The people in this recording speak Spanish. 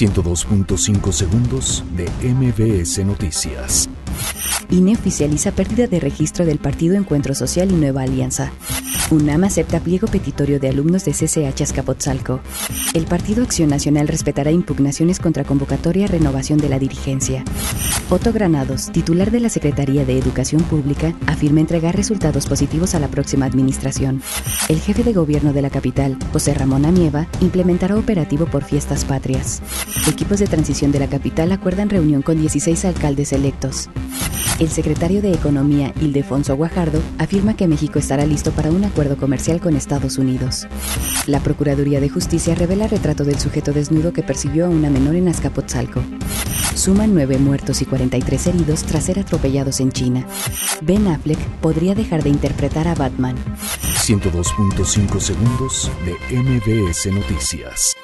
102.5 segundos de MBS Noticias. INE oficializa pérdida de registro del Partido Encuentro Social y Nueva Alianza. UNAM acepta pliego petitorio de alumnos de CCH Azcapotzalco. El Partido Acción Nacional respetará impugnaciones contra convocatoria renovación de la dirigencia. Otto Granados, titular de la Secretaría de Educación Pública, afirma entregar resultados positivos a la próxima administración. El jefe de gobierno de la capital, José Ramón Amieva, implementará operativo por fiestas patrias. Equipos de transición de la capital acuerdan reunión con 16 alcaldes electos. El secretario de Economía, Ildefonso Guajardo, afirma que México estará listo para un acuerdo comercial con Estados Unidos. La Procuraduría de Justicia revela retrato del sujeto desnudo que persiguió a una menor en Azcapotzalco. Suman 9 muertos y 43 heridos tras ser atropellados en China. Ben Affleck podría dejar de interpretar a Batman. 102.5 segundos de MBS Noticias.